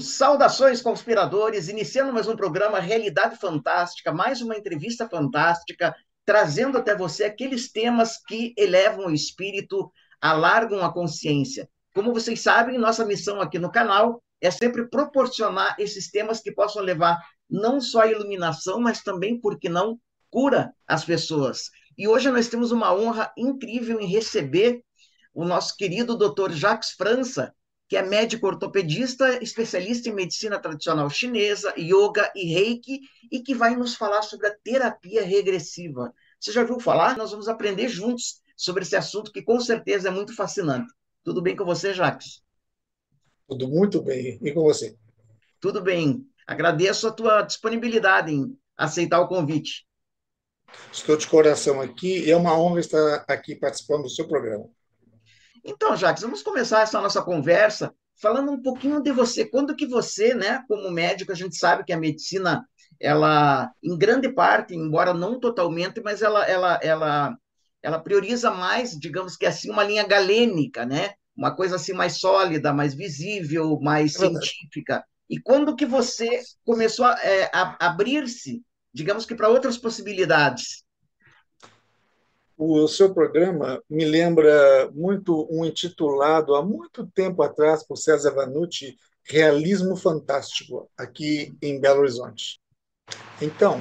Saudações, conspiradores! Iniciando mais um programa Realidade Fantástica, mais uma entrevista fantástica, trazendo até você aqueles temas que elevam o espírito, alargam a consciência. Como vocês sabem, nossa missão aqui no canal é sempre proporcionar esses temas que possam levar não só a iluminação, mas também, por que não, cura as pessoas. E hoje nós temos uma honra incrível em receber o nosso querido Dr. Jacques França, que é médico ortopedista, especialista em medicina tradicional chinesa, yoga e reiki, e que vai nos falar sobre a terapia regressiva. Você já ouviu falar? Nós vamos aprender juntos sobre esse assunto que com certeza é muito fascinante. Tudo bem com você, Jacques? Tudo muito bem. E com você? Tudo bem. Agradeço a tua disponibilidade em aceitar o convite. Estou de coração aqui e é uma honra estar aqui participando do seu programa. Então, Jacques, vamos começar essa nossa conversa falando um pouquinho de você. Quando que você, né, como médico, a gente sabe que a medicina, ela, em grande parte, embora não totalmente, mas ela, ela, ela, ela prioriza mais, digamos que assim, uma linha galênica, né? Uma coisa assim mais sólida, mais visível, mais é científica. E quando que você começou a, é, a abrir-se, digamos que para outras possibilidades? O seu programa me lembra muito um intitulado há muito tempo atrás por César Vanucci, Realismo Fantástico, aqui em Belo Horizonte. Então,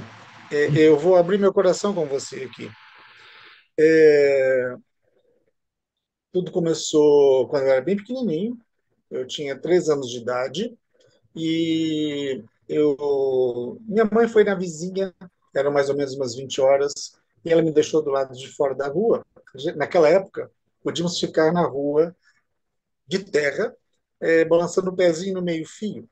é, eu vou abrir meu coração com você aqui. É, tudo começou quando eu era bem pequenininho, eu tinha três anos de idade, e eu, minha mãe foi na vizinha, eram mais ou menos umas 20 horas, e ela me deixou do lado de fora da rua. Naquela época, podíamos ficar na rua de terra, é, balançando o pezinho no meio-fio.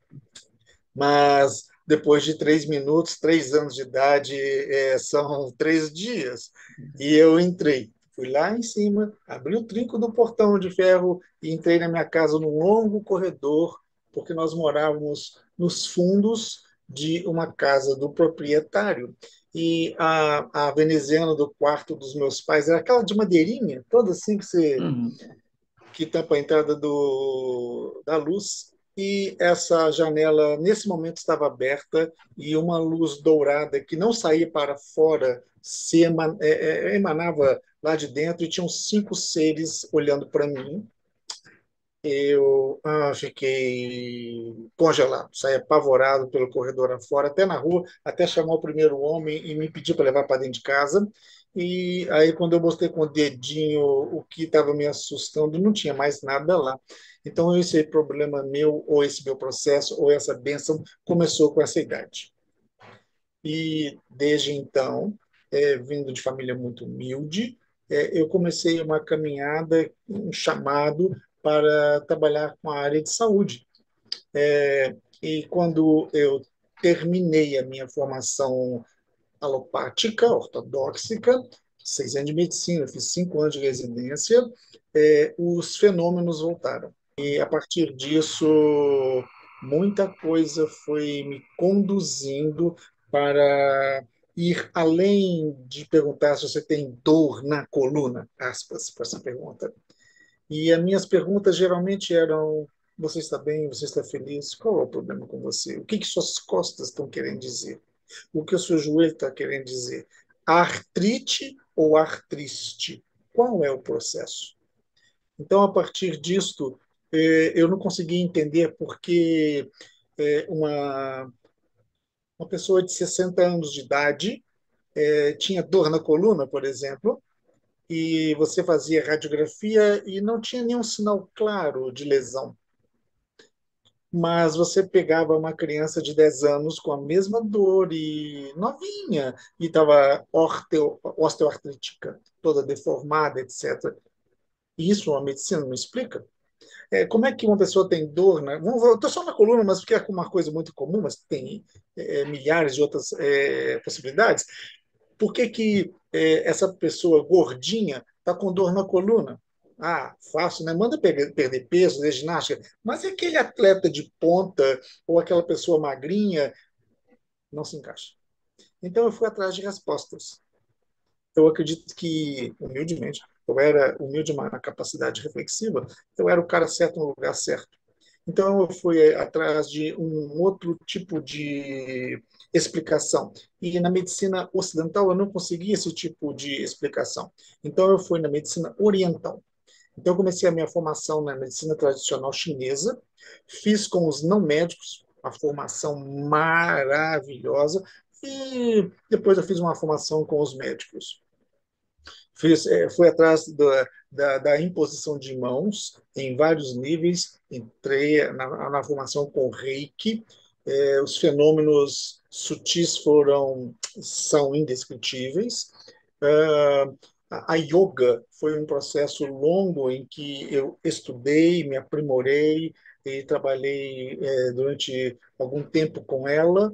Mas depois de três minutos, três anos de idade, é, são três dias. E eu entrei. Fui lá em cima, abri o trinco do portão de ferro e entrei na minha casa num longo corredor, porque nós morávamos nos fundos de uma casa do proprietário e a, a veneziana do quarto dos meus pais era aquela de madeirinha, toda assim que você uhum. que tampa a entrada do, da luz. E essa janela, nesse momento, estava aberta e uma luz dourada que não saía para fora se eman, é, é, emanava lá de dentro e tinham cinco seres olhando para mim eu ah, fiquei congelado, saí apavorado pelo corredor afora, até na rua, até chamar o primeiro homem e me pedir para levar para dentro de casa. E aí, quando eu mostrei com o dedinho o que estava me assustando, não tinha mais nada lá. Então, esse problema meu, ou esse meu processo, ou essa bênção, começou com essa idade. E desde então, é, vindo de família muito humilde, é, eu comecei uma caminhada, um chamado para trabalhar com a área de saúde. É, e quando eu terminei a minha formação alopática, ortodóxica, seis anos de medicina, fiz cinco anos de residência, é, os fenômenos voltaram. E a partir disso, muita coisa foi me conduzindo para ir além de perguntar se você tem dor na coluna, aspas, para essa pergunta. E as minhas perguntas geralmente eram: você está bem? Você está feliz? Qual é o problema com você? O que, que suas costas estão querendo dizer? O que o seu joelho está querendo dizer? Artrite ou artriste? Qual é o processo? Então, a partir disto, eh, eu não consegui entender porque eh, uma, uma pessoa de 60 anos de idade eh, tinha dor na coluna, por exemplo, e você fazia radiografia e não tinha nenhum sinal claro de lesão. Mas você pegava uma criança de 10 anos com a mesma dor e novinha, e estava osteoartrítica, toda deformada, etc. Isso a medicina não explica. É, como é que uma pessoa tem dor? Né? Estou só na coluna, mas porque é uma coisa muito comum, mas tem é, milhares de outras é, possibilidades. Por que, que é, essa pessoa gordinha está com dor na coluna? Ah, fácil, né? Manda perder, peso, fazer ginástica. Mas aquele atleta de ponta ou aquela pessoa magrinha? Não se encaixa. Então eu fui atrás de respostas. Eu acredito que, humildemente, eu era humilde na capacidade reflexiva, eu era o cara certo no lugar certo. Então, eu fui atrás de um outro tipo de explicação. E na medicina ocidental, eu não conseguia esse tipo de explicação. Então, eu fui na medicina oriental. Então, eu comecei a minha formação na medicina tradicional chinesa, fiz com os não médicos, uma formação maravilhosa, e depois eu fiz uma formação com os médicos. Fiz, é, fui atrás da, da, da, imposição de mãos em vários níveis, entrei na, na formação com reiki, é, os fenômenos sutis foram são indescritíveis. Uh, a yoga foi um processo longo em que eu estudei, me aprimorei e trabalhei é, durante algum tempo com ela,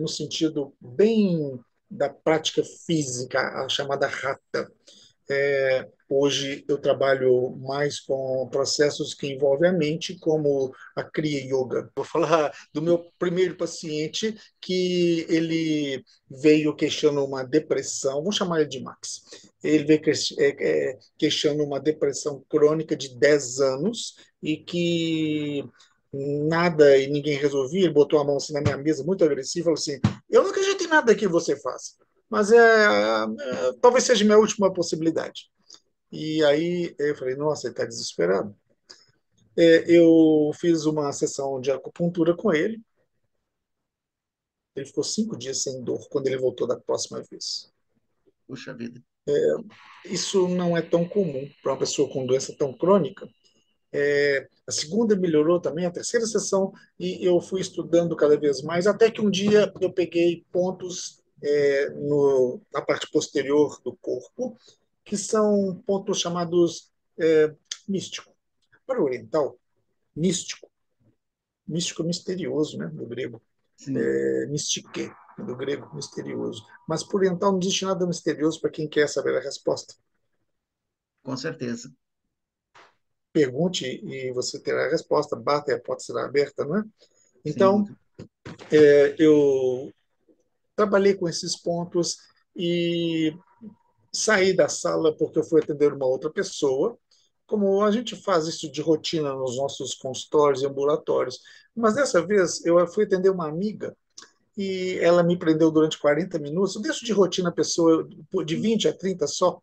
no sentido bem da prática física, a chamada rata. É, hoje eu trabalho mais com processos que envolvem a mente, como a Kriya Yoga. Vou falar do meu primeiro paciente, que ele veio queixando uma depressão, vamos chamar ele de Max. Ele veio é, é, queixando uma depressão crônica de 10 anos e que nada e ninguém resolvia. Ele botou a mão assim na minha mesa, muito agressivo, falou assim: Eu não acredito em nada que você faça mas é, é, talvez seja minha última possibilidade. E aí eu falei, nossa, ele está desesperado. É, eu fiz uma sessão de acupuntura com ele. Ele ficou cinco dias sem dor quando ele voltou da próxima vez. Puxa vida. É, isso não é tão comum para uma pessoa com doença tão crônica. É, a segunda melhorou também, a terceira sessão, e eu fui estudando cada vez mais, até que um dia eu peguei pontos é, no, na parte posterior do corpo, que são pontos chamados é, místico. Para o oriental, místico, místico misterioso, né, do grego, é, mystique, do grego, misterioso. Mas para o oriental não existe nada misterioso para quem quer saber a resposta. Com certeza. Pergunte e você terá a resposta. Bata e a porta será aberta, não é? Então, é, eu trabalhei com esses pontos e saí da sala porque eu fui atender uma outra pessoa, como a gente faz isso de rotina nos nossos consultórios e ambulatórios. Mas dessa vez eu fui atender uma amiga e ela me prendeu durante 40 minutos. Eu deixo de rotina a pessoa de 20 a 30 só.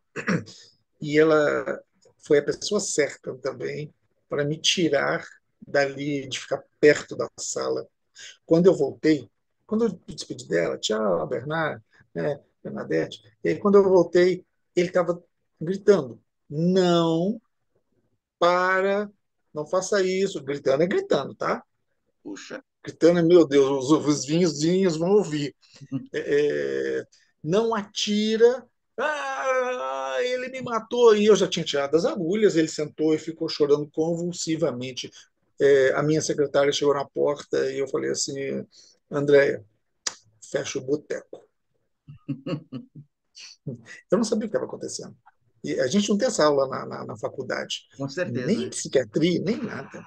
E ela foi a pessoa certa também para me tirar dali, de ficar perto da sala. Quando eu voltei, quando eu me despedi dela, tchau, Bernard, né, Bernadette, e aí, quando eu voltei, ele estava gritando: não para, não faça isso. Gritando é gritando, tá? Puxa. Gritando é, meu Deus, os, os vinhos, vinhos vão ouvir. É, é, não atira. Ah, ele me matou. E eu já tinha tirado as agulhas. Ele sentou e ficou chorando convulsivamente. É, a minha secretária chegou na porta e eu falei assim: Andréia, fecha o boteco. Eu não sabia o que estava acontecendo. E a gente não tem essa aula na, na, na faculdade. Com certeza. Nem psiquiatria, nem nada.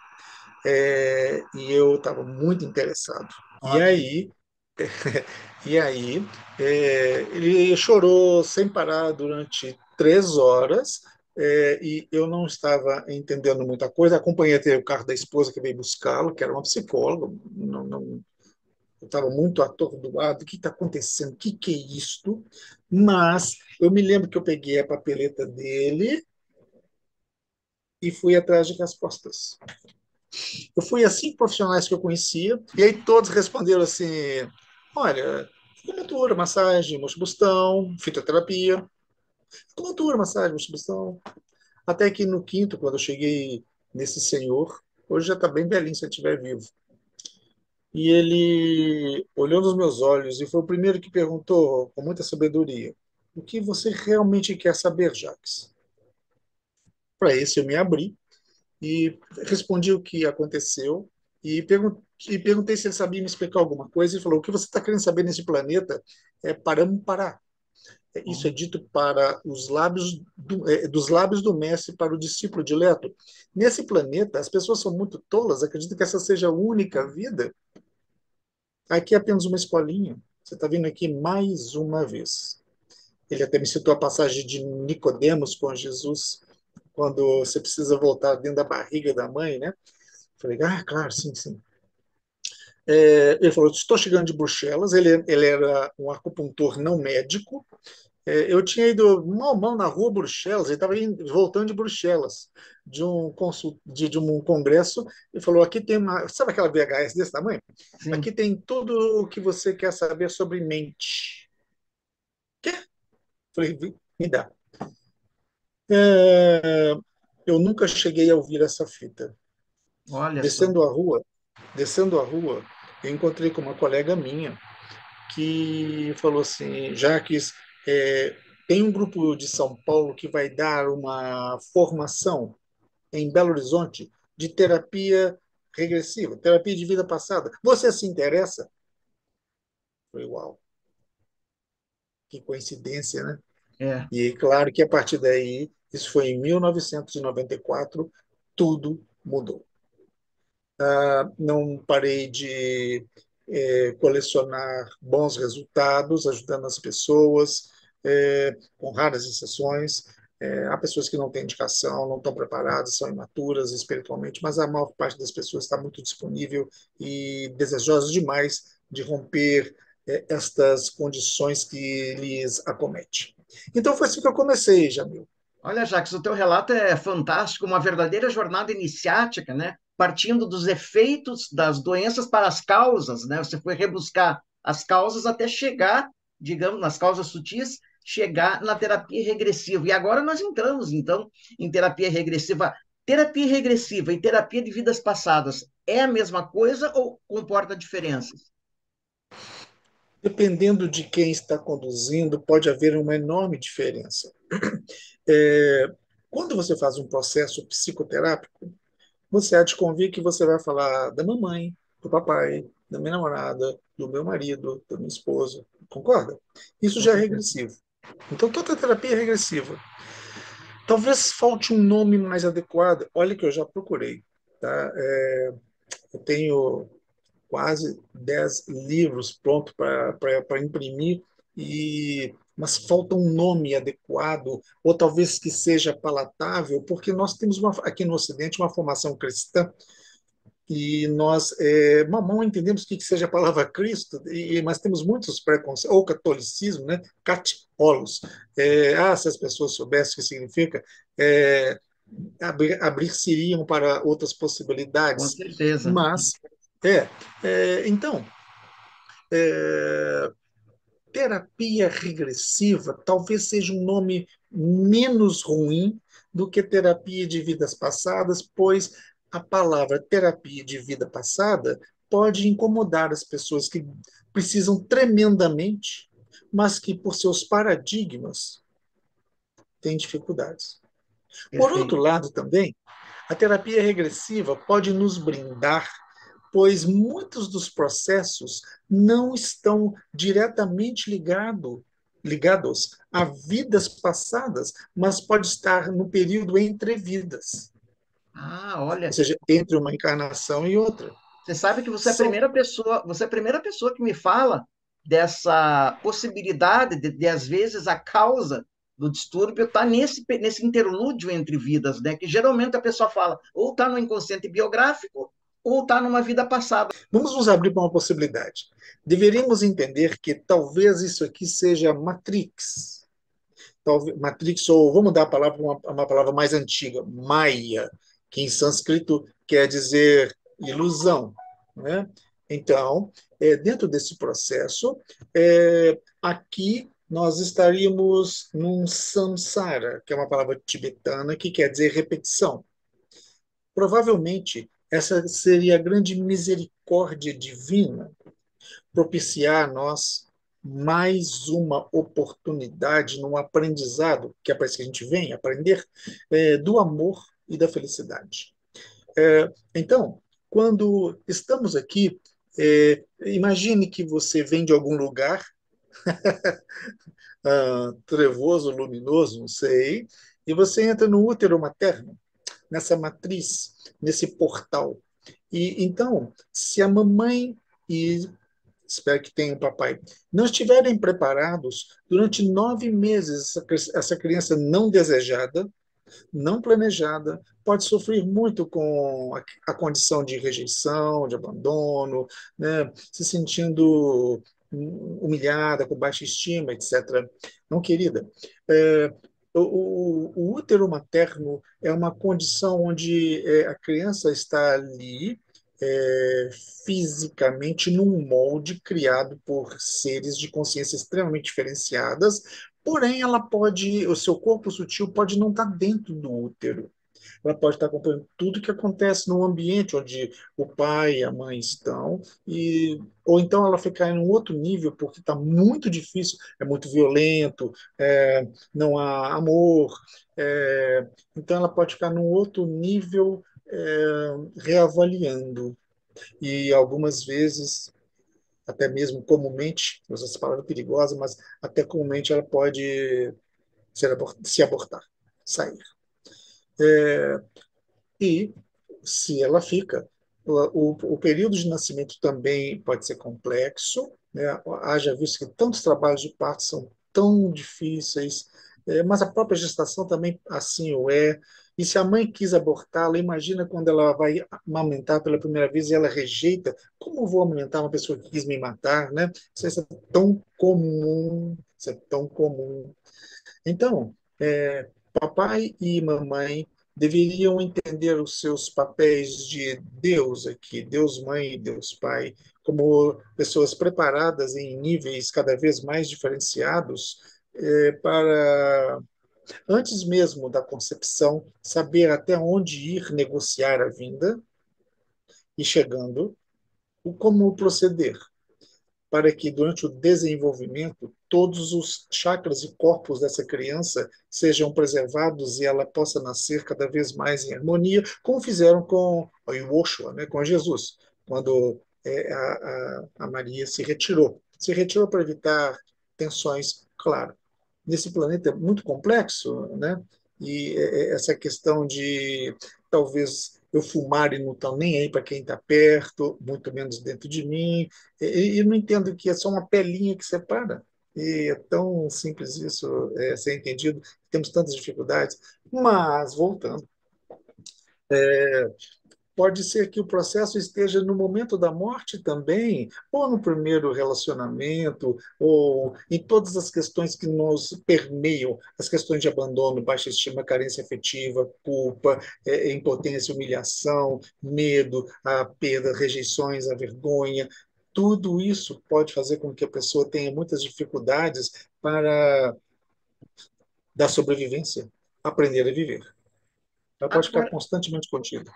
É, e eu estava muito interessado. Ótimo. E aí, e aí é, ele chorou sem parar durante três horas. É, e eu não estava entendendo muita coisa. Acompanhei até o carro da esposa que veio buscá-lo, que era uma psicóloga, não, não, eu estava muito atordoado, o que está acontecendo, o que, que é isto? Mas eu me lembro que eu peguei a papeleta dele e fui atrás de respostas. Eu fui a cinco profissionais que eu conhecia, e aí todos responderam assim: olha, acupuntura, massagem, mochibustão, fitoterapia, acupuntura, massagem, mochibustão. Até que no quinto, quando eu cheguei nesse senhor, hoje já está bem velhinho se ele estiver vivo, e ele olhou nos meus olhos e foi o primeiro que perguntou, com muita sabedoria: O que você realmente quer saber, Jacques? Para isso eu me abri e respondi o que aconteceu e, perguntei se ele sabia me explicar alguma coisa. Ele falou: O que você está querendo saber nesse planeta é paramos parar. Isso é dito para os lábios do, é, dos lábios do mestre para o discípulo dileto. Nesse planeta, as pessoas são muito tolas, acreditam que essa seja a única vida Aqui é apenas uma escolinha. Você está vindo aqui mais uma vez. Ele até me citou a passagem de Nicodemos com Jesus, quando você precisa voltar dentro da barriga da mãe, né? Falei, ah, claro, sim, sim. É, ele falou, estou chegando de Bruxelas, ele, ele era um acupuntor não médico, é, eu tinha ido mal mal na rua Bruxelas, ele estava voltando de Bruxelas, de um, consult, de, de, um congresso, e falou: aqui tem uma. Sabe aquela VHS desse tamanho? Sim. Aqui tem tudo o que você quer saber sobre mente. Quê? Falei: me dá. É, eu nunca cheguei a ouvir essa fita. Olha descendo só. a rua, descendo a rua, eu encontrei com uma colega minha que falou assim: Jaques, é, tem um grupo de São Paulo que vai dar uma formação em Belo Horizonte de terapia regressiva, terapia de vida passada. Você se interessa? Foi uau. Que coincidência, né? É. E claro que a partir daí, isso foi em 1994, tudo mudou. Ah, não parei de é, colecionar bons resultados, ajudando as pessoas, é, com raras exceções. É, há pessoas que não têm indicação, não estão preparadas, são imaturas espiritualmente, mas a maior parte das pessoas está muito disponível e desejosa demais de romper estas condições que lhes acometem. Então foi assim que eu comecei, Jamil. Olha, Jacques, o teu relato é fantástico, uma verdadeira jornada iniciática, né? Partindo dos efeitos das doenças para as causas, né? Você foi rebuscar as causas até chegar, digamos, nas causas sutis, chegar na terapia regressiva. E agora nós entramos, então, em terapia regressiva. Terapia regressiva e terapia de vidas passadas é a mesma coisa ou comporta diferenças? Dependendo de quem está conduzindo, pode haver uma enorme diferença. É, quando você faz um processo psicoterápico, você há de convir que você vai falar da mamãe, do papai, da minha namorada, do meu marido, da minha esposa. Concorda? Isso já é regressivo. Então, toda terapia é regressiva. Talvez falte um nome mais adequado. Olha que eu já procurei. Tá? É, eu tenho quase 10 livros prontos para imprimir, e mas falta um nome adequado, ou talvez que seja palatável, porque nós temos uma, aqui no Ocidente uma formação cristã e nós é, mal entendemos o que, que seja a palavra Cristo, e, mas temos muitos preconceitos, ou catolicismo, né? Catipolos. É, ah, se as pessoas soubessem o que significa, é, abrir, abrir-se-iriam para outras possibilidades. Com certeza. Mas, é, é então, é, terapia regressiva talvez seja um nome menos ruim do que terapia de vidas passadas, pois a palavra terapia de vida passada pode incomodar as pessoas que precisam tremendamente, mas que, por seus paradigmas, têm dificuldades. Por outro lado, também, a terapia regressiva pode nos brindar, pois muitos dos processos não estão diretamente ligado, ligados a vidas passadas, mas pode estar no período entre vidas. Ah, olha. Ou seja, entre uma encarnação e outra. Você sabe que você é a primeira pessoa, você é a primeira pessoa que me fala dessa possibilidade de, de às vezes, a causa do distúrbio está nesse, nesse interlúdio entre vidas, né? Que geralmente a pessoa fala, ou está no inconsciente biográfico, ou está numa vida passada. Vamos nos abrir para uma possibilidade. Deveríamos entender que talvez isso aqui seja Matrix. Talvez, Matrix, ou vamos dar a palavra uma, uma palavra mais antiga, Maia que em sânscrito quer dizer ilusão. Né? Então, é, dentro desse processo, é, aqui nós estaríamos num samsara, que é uma palavra tibetana que quer dizer repetição. Provavelmente, essa seria a grande misericórdia divina, propiciar a nós mais uma oportunidade num aprendizado, que é para isso que a gente vem aprender, é, do amor e da felicidade. É, então, quando estamos aqui, é, imagine que você vem de algum lugar, ah, trevoso, luminoso, não sei, e você entra no útero materno, nessa matriz, nesse portal. E então, se a mamãe e espero que tenha o papai, não estiverem preparados durante nove meses essa, criança não desejada não planejada, pode sofrer muito com a, a condição de rejeição, de abandono, né? se sentindo humilhada, com baixa estima, etc. Não, querida, é, o, o, útero materno é uma condição onde é, a criança está ali é, fisicamente num molde criado por seres de consciência extremamente diferenciadas, porém ela pode, o seu corpo sutil pode não estar dentro do útero ela pode estar acompanhando tudo que acontece no ambiente onde o pai e a mãe estão, e, ou então ela ficar em um outro nível, porque está muito difícil, é muito violento, é, não há amor, é, então ela pode ficar num outro nível é, reavaliando. E algumas vezes até mesmo comumente, usa essa palavra perigosa, mas até comumente ela pode ser, se abortar, sair. É, e, se ela fica, o, o, período de nascimento também pode ser complexo, né? haja visto que tantos trabalhos de parto são tão difíceis, é, mas a própria gestação também assim o é. E se a mãe quis abortá-la, imagina quando ela vai amamentar pela primeira vez e ela rejeita, como vou amamentar uma pessoa que quis me matar, né? Isso é tão comum, isso é tão comum. Então, é, papai e mamãe deveriam entender os seus papéis de Deus aqui, Deus Mãe e Deus Pai, como pessoas preparadas em níveis cada vez mais diferenciados é, para, antes mesmo da concepção, saber até onde ir negociar a vinda e chegando, como proceder para que durante o desenvolvimento todos os chakras e corpos dessa criança sejam preservados e ela possa nascer cada vez mais em harmonia, como fizeram com o Yoshua, né, com Jesus, quando é, a, a, Maria se retirou. Se retirou para evitar tensões, claro. Nesse planeta muito complexo, né? E é, é, essa questão de talvez eu fumar e não estou nem aí para quem está perto, muito menos dentro de mim, e, e, não entendo que é só uma pelinha que separa. E é tão simples isso é, ser entendido, temos tantas dificuldades. Mas, voltando, é, Pode ser que o processo esteja no momento da morte também, ou no primeiro relacionamento, ou em todas as questões que nos permeiam as questões de abandono, baixa estima, carência afetiva, culpa, é, impotência, humilhação, medo, a perda, rejeições, a vergonha. Tudo isso pode fazer com que a pessoa tenha muitas dificuldades para da sobrevivência, aprender a viver. Ela pode ficar constantemente contida.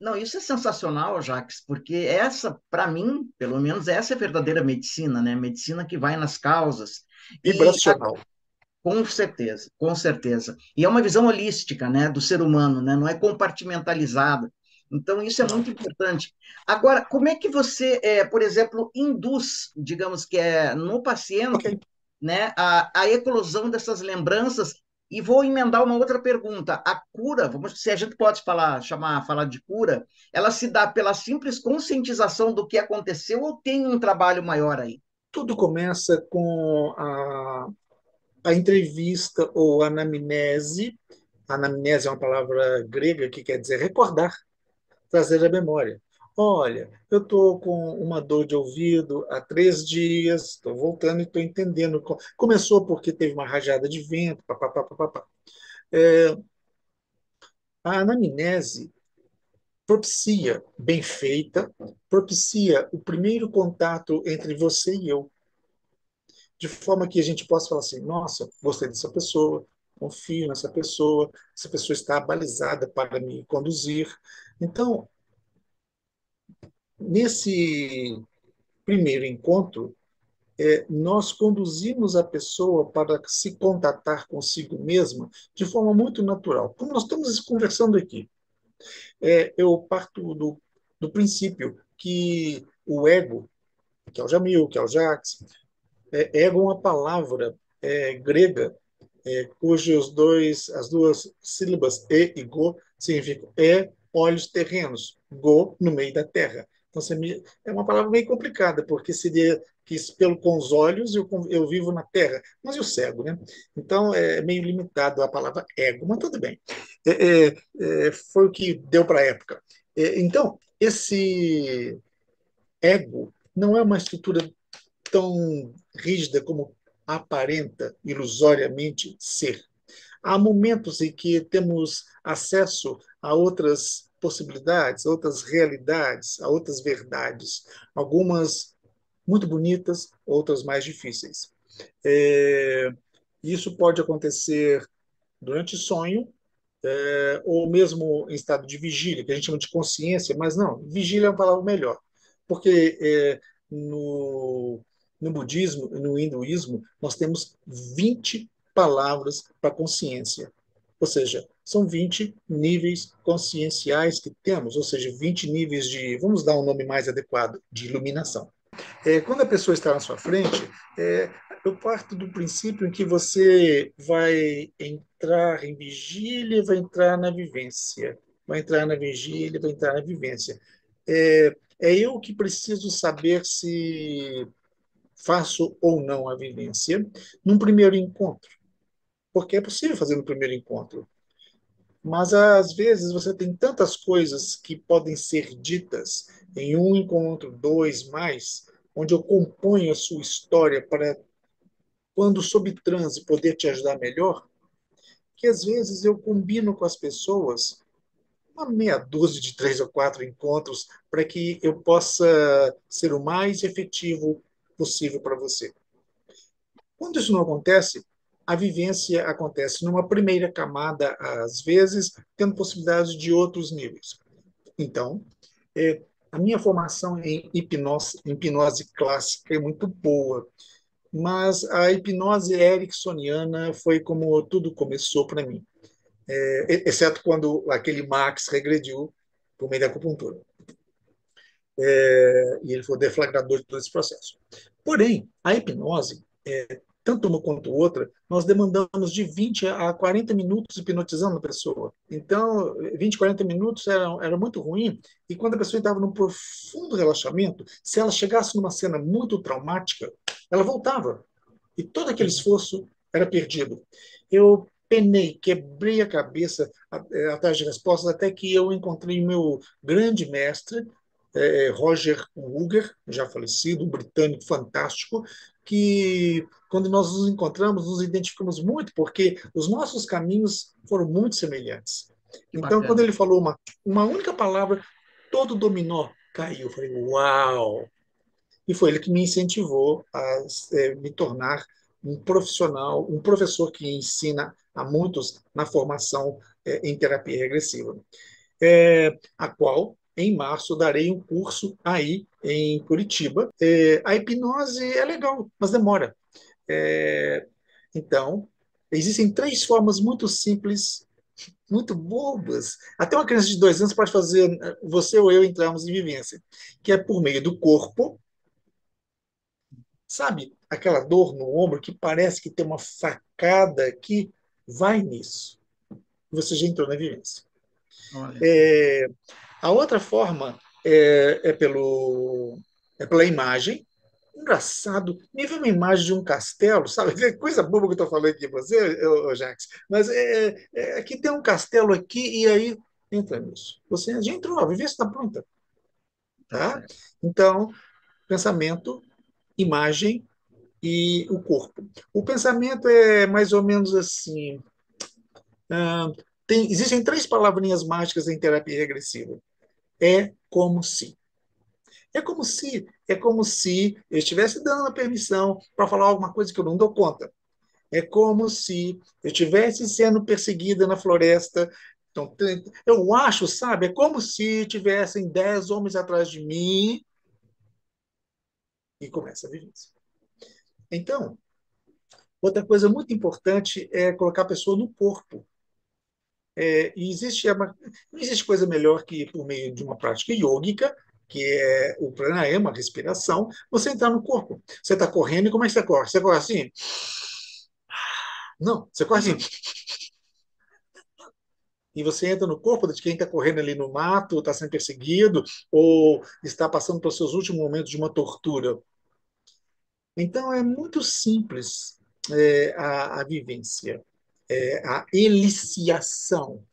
Não, isso é sensacional, Jaques, porque essa, para mim, pelo menos, essa é a verdadeira medicina, né? Medicina que vai nas causas. Vibracional. E, com certeza, com certeza. E é uma visão holística, né, do ser humano, né? Não é compartimentalizada. Então, isso é muito importante. Agora, como é que você, é, por exemplo, induz, digamos que é no paciente, okay. né, a, a eclosão dessas lembranças e vou emendar uma outra pergunta. A cura, vamos, se a gente pode falar, chamar, falar de cura, ela se dá pela simples conscientização do que aconteceu ou tem um trabalho maior aí? Tudo começa com a, a entrevista ou anamnese. Anamnese é uma palavra grega que quer dizer recordar, trazer a memória. Olha, eu estou com uma dor de ouvido há três dias, estou voltando e estou entendendo. Começou porque teve uma rajada de vento, papapá. É, a anamnese propicia, bem feita, propicia o primeiro contato entre você e eu, de forma que a gente possa falar assim: nossa, gostei dessa pessoa, confio nessa pessoa, essa pessoa está balizada para me conduzir. Então, Nesse primeiro encontro, é, nós conduzimos a pessoa para se contatar consigo mesma de forma muito natural. Como nós estamos conversando aqui, é, eu parto do, do princípio que o ego, que é o Jamil, que é o Jax, é, ego é uma palavra é, grega é, cujos dois, as duas sílabas e e go significam é olhos terrenos, go no meio da terra. Então, é uma palavra meio complicada, porque seria que pelo com os olhos eu, eu vivo na Terra, mas eu cego, né? Então é meio limitado a palavra ego, mas tudo bem. É, é, é foi o que deu para a época. É, então, esse ego não é uma estrutura tão rígida como aparenta ilusoriamente ser. Há momentos em que temos acesso a outras possibilidades, a outras realidades, a outras verdades, algumas muito bonitas, outras mais difíceis. É, isso pode acontecer durante sonho, é, ou mesmo em estado de vigília, que a gente chama de consciência, mas não, vigília é uma palavra melhor, porque é, no, no budismo, no hinduísmo, nós temos 20 palavras para consciência. Ou seja, são 20 níveis conscienciais que temos, ou seja, 20 níveis de, vamos dar um nome mais adequado, de iluminação. É, quando a pessoa está na sua frente, é, eu parto do princípio em que você vai entrar em vigília, vai entrar na vivência, vai entrar na vigília, vai entrar na vivência. É, é eu que preciso saber se faço ou não a vivência num primeiro encontro, porque é possível fazer no primeiro encontro. Mas às vezes você tem tantas coisas que podem ser ditas em um encontro, dois mais, onde eu componho a sua história para, quando sob transe, poder te ajudar melhor, que às vezes eu combino com as pessoas uma meia dúzia de três ou quatro encontros para que eu possa ser o mais efetivo possível para você. Quando isso não acontece, a vivência acontece numa primeira camada, às vezes, tendo possibilidades de outros níveis. Então, é, a minha formação em hipnose, hipnose clássica é muito boa, mas a hipnose ericksoniana foi como tudo começou para mim, é, exceto quando aquele Max regrediu por meio da acupuntura. É, e ele foi deflagrador de todo esse processo. Porém, a hipnose é, tanto uma quanto outra, nós demandamos de 20 a 40 minutos hipnotizando a pessoa. Então, 20, 40 minutos era, era muito ruim, e quando a pessoa estava num profundo relaxamento, se ela chegasse numa cena muito traumática, ela voltava. E todo aquele esforço era perdido. Eu penei, quebrei a cabeça é, atrás de respostas, até que eu encontrei meu grande mestre, é, Roger Ruger, já falecido, um britânico fantástico, que quando nós nos encontramos, nos identificamos muito, porque os nossos caminhos foram muito semelhantes. Então, Bacana. quando ele falou uma, uma única palavra, todo dominó caiu. Eu falei, uau! E foi ele que me incentivou a é, me tornar um profissional, um professor que ensina a muitos na formação é, em terapia regressiva, é, a qual em março darei um curso aí em Curitiba. É, a hipnose é legal, mas demora. É, então, existem três formas muito simples, muito bobas. Até uma criança de dois anos pode fazer você ou eu entrarmos em vivência, que é por meio do corpo. Sabe aquela dor no ombro que parece que tem uma facada aqui? Vai nisso. Você já entrou na vivência. É, a outra forma é, é, pelo, é pela imagem. Engraçado, me vê uma imagem de um castelo, sabe? Coisa boba que eu estou falando aqui para você, Jax. Mas é, é, aqui tem um castelo aqui, e aí entra nisso. Você já entrou, a vivência está pronta. Tá? Então, pensamento, imagem e o corpo. O pensamento é mais ou menos assim. Ah, tem, existem três palavrinhas mágicas em terapia regressiva é como se. É como se, é como se eu estivesse dando a permissão para falar alguma coisa que eu não dou conta. É como se eu estivesse sendo perseguida na floresta. Então, eu acho, sabe? É como se tivessem dez homens atrás de mim. E começa a vivência. Então, outra coisa muito importante é colocar a pessoa no corpo. É, e existe uma, não existe coisa melhor que, por meio de uma prática yógica, que é o pranayama, a respiração, você entrar no corpo. Você está correndo e como é que você corre? Você corre assim? Não, você corre assim. e você entra no corpo de quem está correndo ali no mato, está sendo perseguido, ou está passando pelos seus últimos momentos de uma tortura. Então, é muito simples é, a, a, vivência, é, a eliciação.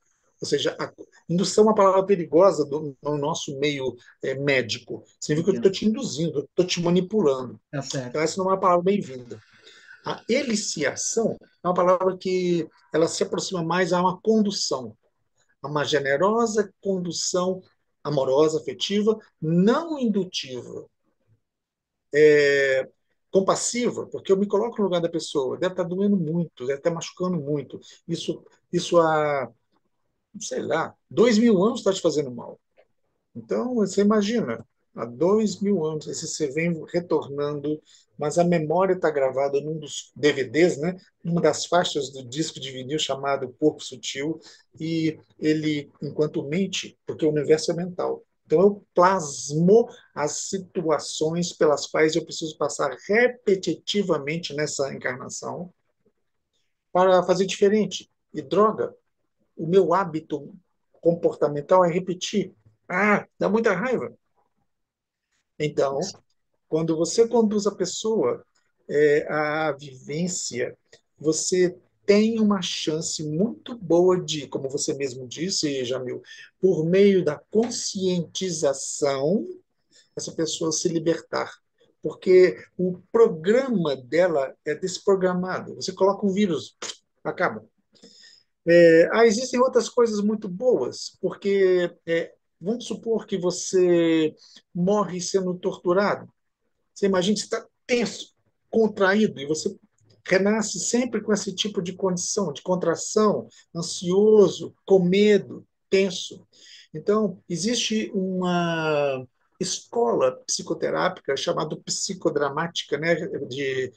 Ou seja, a indução é uma palavra perigosa do, no nosso meio é, médico. Significa que eu estou te induzindo, estou te manipulando. É então, essa não é uma palavra bem-vinda. A eliciação é uma palavra que ela se aproxima mais a uma condução, a uma generosa condução amorosa, afetiva, não indutiva. É, compassiva, porque eu me coloco no lugar da pessoa, deve estar doendo muito, deve estar machucando muito. Isso, isso há, sei lá, dois mil anos está te fazendo mal. Então, você imagina, há dois mil anos, esse você vem retornando, mas a memória está gravada num dos DVDs, né? numa das faixas do disco de vinil chamado Corpo Sutil, e ele, enquanto mente, porque o universo é mental, então, eu plasmo as situações pelas quais eu preciso passar repetitivamente nessa encarnação para fazer diferente. E droga, o meu hábito comportamental é repetir. Ah, dá muita raiva. Então, quando você conduz a pessoa é, à vivência, você tem uma chance muito boa de, como você mesmo disse, Jamil, por meio da conscientização, essa pessoa se libertar. Porque o programa dela é desprogramado. Você coloca um vírus, acaba. É, ah, existem outras coisas muito boas, porque é, vamos supor que você morre sendo torturado. Você imagina que você está tenso, contraído, e você renasce sempre com esse tipo de condição, de contração, ansioso, com medo, tenso. Então, existe uma escola psicoterápica chamada psicodramática, né, de,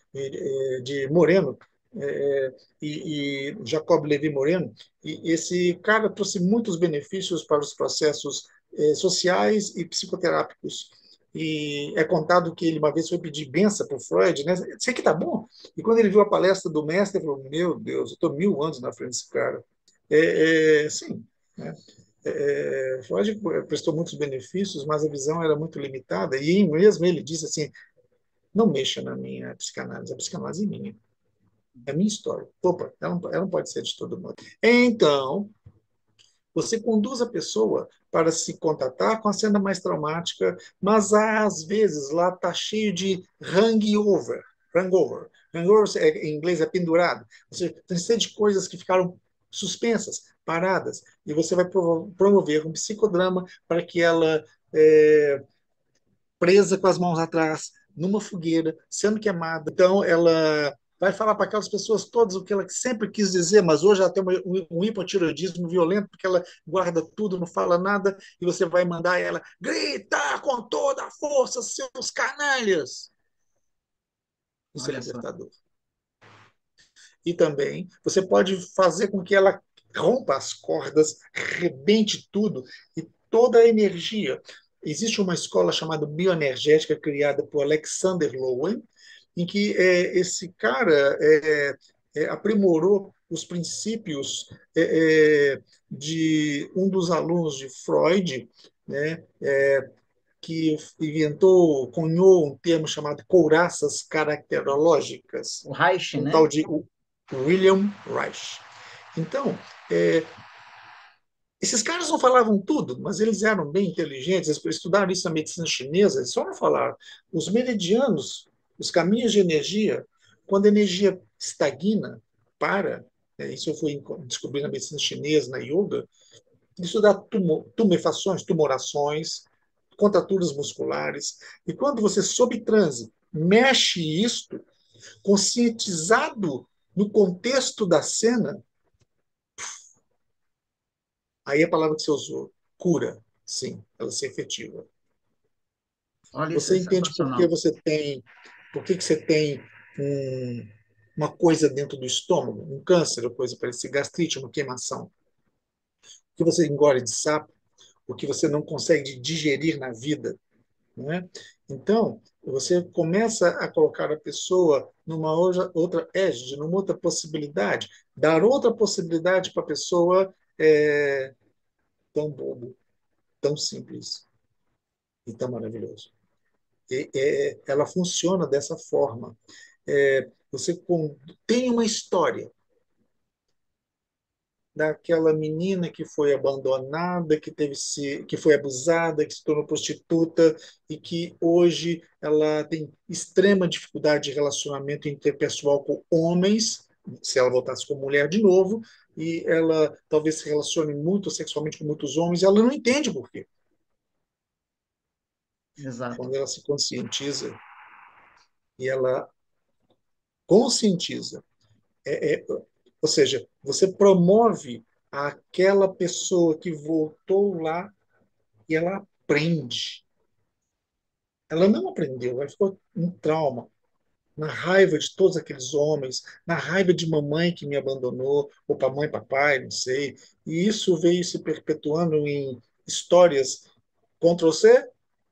de, Moreno, é, e, e Jacob Levi Moreno, e esse cara trouxe muitos benefícios para os processos é, sociais e psicoterápicos e é contado que ele uma vez foi pedir benção para Freud, né? Sei que tá bom. E quando ele viu a palestra do mestre, ele falou: Meu Deus, eu estou mil anos na frente desse cara. É, é, sim, né? É, é Freud prestou muitos benefícios, mas a visão era muito limitada. E mesmo ele disse assim: Não mexa na minha psicanálise, a psicanálise é minha. É minha história. Opa, ela não, ela não pode ser de todo mundo. Então, você conduz a pessoa para se contatar com a cena mais traumática, mas às vezes lá está cheio de hangover. Hangover. Hangover é, em inglês é pendurado. Você tem cheio de coisas que ficaram suspensas, paradas, e você vai promover um psicodrama para que ela, é, presa com as mãos atrás, numa fogueira, sendo queimada, então ela vai falar para aquelas pessoas todas o que ela sempre quis dizer, mas hoje ela tem um hipotiroidismo violento, porque ela guarda tudo, não fala nada, e você vai mandar ela gritar com toda a força, seus canalhas. Isso é Olha é libertador. Só. E também você pode fazer com que ela rompa as cordas, rebente tudo, e toda a energia. Existe uma escola chamada bioenergética criada por Alexander Lowen, em que é, esse cara é, é, aprimorou os princípios é, é, de um dos alunos de Freud, né, é, que inventou, cunhou um termo chamado couraças caracterológicas. O Reich, um né? Tal de William Reich. Então, esses caras não falavam tudo, mas eles eram bem inteligentes, eles estudaram isso na medicina chinesa, eles só não falaram. Os meridianos os caminhos de energia, quando a energia estagna, para, né, isso eu fui descobrir na medicina chinesa, na yoga, isso dá tumefações, tumorações, contraturas musculares. E quando você, sob transe, mexe isto, conscientizado no contexto da cena, aí a palavra que você usou, cura, sim, ela se efetiva. Olha, você é entende por que você tem por que, que você tem um, uma coisa dentro do estômago, um câncer ou coisa parecida, gastrite, uma queimação? O que você engole de sapo? O que você não consegue digerir na vida? Né? Então, você começa a colocar a pessoa numa outra, égide, numa outra possibilidade, dar outra possibilidade para a pessoa é tão bobo, tão simples e tão maravilhoso. E, é, ela funciona dessa forma. É, você tem uma história daquela menina que foi abandonada, que teve se, que foi abusada, que se tornou prostituta e que hoje ela tem extrema dificuldade de relacionamento interpessoal com homens, se ela voltasse como mulher de novo, e ela talvez se relacione muito sexualmente com muitos homens, ela não entende por quê. Exato. Quando ela se conscientiza e ela conscientiza, é, é, ou seja, você promove aquela pessoa que voltou lá e ela aprende. Ela não aprendeu, ela ficou um trauma, na raiva de todos aqueles homens, na raiva de mamãe que me abandonou, ou para mãe, papai, não sei. E isso veio se perpetuando em histórias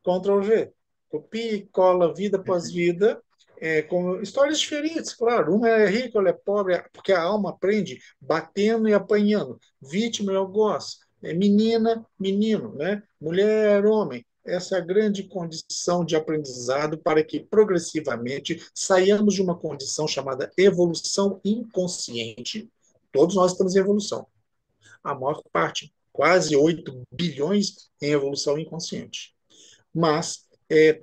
Ctrl-C, Ctrl-G. Copia, cola, vida após vida, é, com histórias diferentes, claro. Uma é rica, outra é pobre, porque a alma aprende batendo e apanhando. Vítima eu gosto. É menina, menino, né? mulher, homem. Essa é a grande condição de aprendizado para que progressivamente saiamos de uma condição chamada evolução inconsciente. Todos nós estamos em evolução. A maior parte, quase 8 bilhões, em evolução inconsciente. Mas é,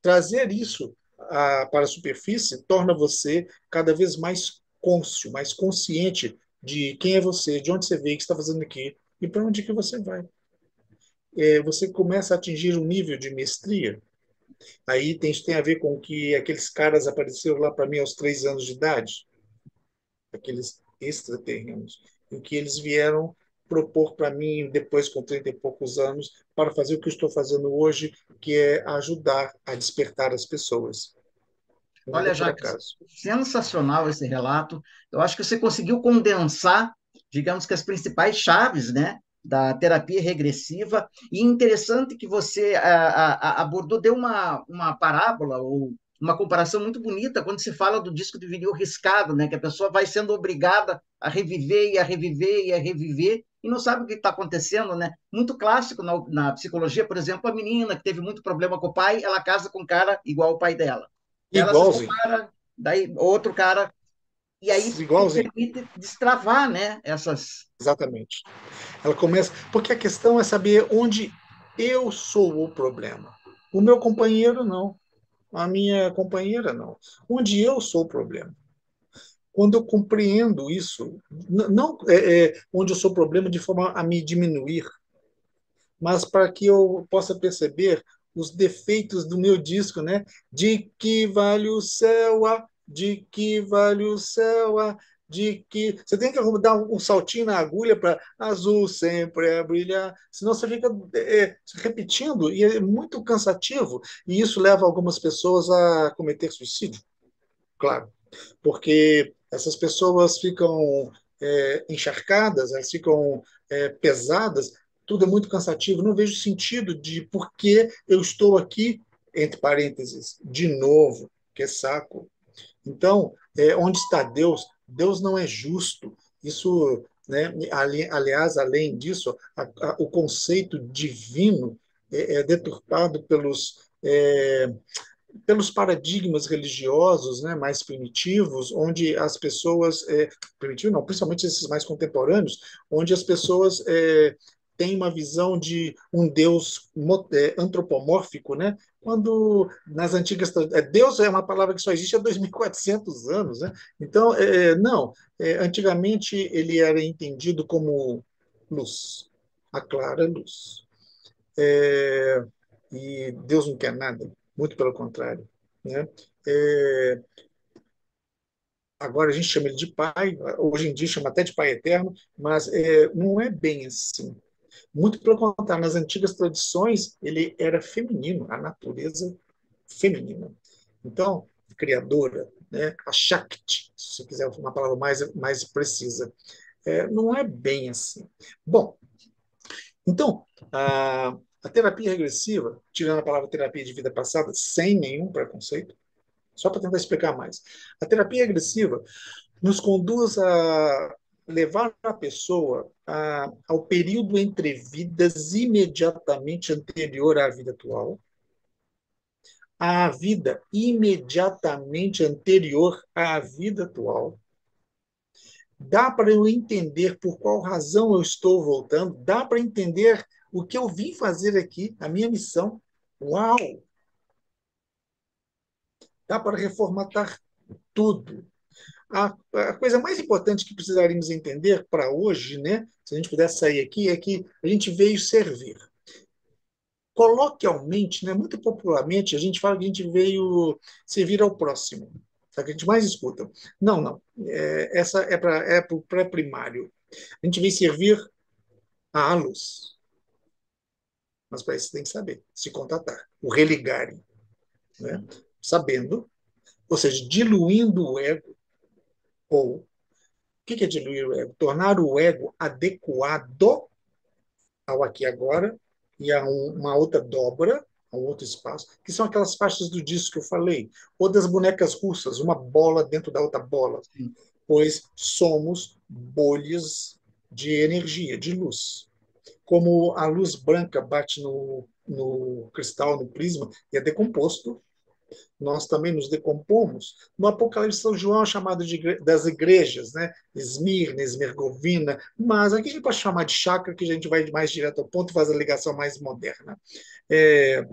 trazer isso a, para a superfície torna você cada vez mais cônscio, mais consciente de quem é você, de onde você veio, o que está fazendo aqui e para onde que você vai. É, você começa a atingir um nível de mestria. Aí tem, isso tem a ver com que aqueles caras apareceram lá para mim aos três anos de idade, aqueles extraterrenos, em que eles vieram propor para mim, depois com 30 e poucos anos, para fazer o que estou fazendo hoje, que é ajudar a despertar as pessoas. Olha, Jacques, sensacional esse relato. Eu acho que você conseguiu condensar, digamos que as principais chaves, né, da terapia regressiva. E interessante que você a, a, abordou, deu uma, uma parábola ou uma comparação muito bonita quando se fala do disco de vinil riscado, né, que a pessoa vai sendo obrigada a reviver e a reviver e a reviver e não sabe o que está acontecendo, né? Muito clássico na, na, psicologia, por exemplo, a menina que teve muito problema com o pai, ela casa com um cara igual o pai dela. Ela se compara, daí outro cara e aí Igualzinho. permite destravar, né? Essas. Exatamente. Ela começa. Porque a questão é saber onde eu sou o problema. O meu companheiro não. A minha companheira não. Onde eu sou o problema. Quando eu compreendo isso, não é, é, onde eu sou problema de forma a me diminuir, mas para que eu possa perceber os defeitos do meu disco, né? De que vale o céu, ah, de que vale o céu, ah, de que. Você tem que dar um saltinho na agulha para azul sempre é brilhar, senão você fica é, repetindo e é muito cansativo, e isso leva algumas pessoas a cometer suicídio, claro, porque essas pessoas ficam é, encharcadas, elas ficam é, pesadas, tudo é muito cansativo, não vejo sentido de por que eu estou aqui, entre parênteses, de novo, que saco. Então, é, onde está Deus? Deus não é justo. Isso, né, ali, aliás, além disso, a, a, o conceito divino é, é deturpado pelos é, pelos paradigmas religiosos né, mais primitivos, onde as pessoas, é, primitivo não, principalmente esses mais contemporâneos, onde as pessoas é, tem uma visão de um Deus é, antropomórfico, né? quando nas antigas. Deus é uma palavra que só existe há 2.400 anos. Né? Então, é, não, antigamente ele era entendido como luz, a clara luz. E Deus não quer nada, muito pelo contrário. Né? É, agora a gente chama ele de pai, hoje em dia chama até de pai eterno, mas é, não é bem assim. Muito pelo contrário, nas antigas tradições, ele era feminino, a natureza feminina. Então, criadora, né, a Shakti, se você quiser uma palavra mais, mais precisa. É, não é bem assim. Bom, então, a, a terapia regressiva, tirando a palavra terapia de vida passada, sem nenhum preconceito, só para tentar explicar mais. A terapia regressiva nos conduz a levar a pessoa a, ao período entre vidas imediatamente anterior à vida atual, à vida imediatamente anterior à vida atual. Dá para eu entender por qual razão eu estou voltando, dá para entender o que eu vim fazer aqui, a minha missão. Uau! Dá para reformatar tudo. A, a, coisa mais importante que precisaríamos entender para hoje, né, se a gente pudesse sair aqui, é que a gente veio servir. Coloquialmente, né, muito popularmente, a gente fala que a gente veio servir ao próximo. É que a gente mais escuta. Não, não. É, essa é para é o pré-primário. A gente veio servir à luz. Mas para isso tem que saber, se contatar, o religarem. Né? Sabendo, ou seja, diluindo o ego ou, o que é diluir o ego? Tornar o ego adequado ao aqui e agora e a uma outra dobra, a um outro espaço, que são aquelas faixas do disco que eu falei, ou das bonecas russas, uma bola dentro da outra bola, pois somos bolhas de energia, de luz. Como a luz branca bate no, no cristal, no prisma, e é decomposto, nós também nos decompomos. No Apocalipse São João é chamado de, das igrejas, né? Esmirna, Esmergovina, mas aqui a gente pode chamar de chakra, que a gente vai mais direto ao ponto e faz a ligação mais moderna. É,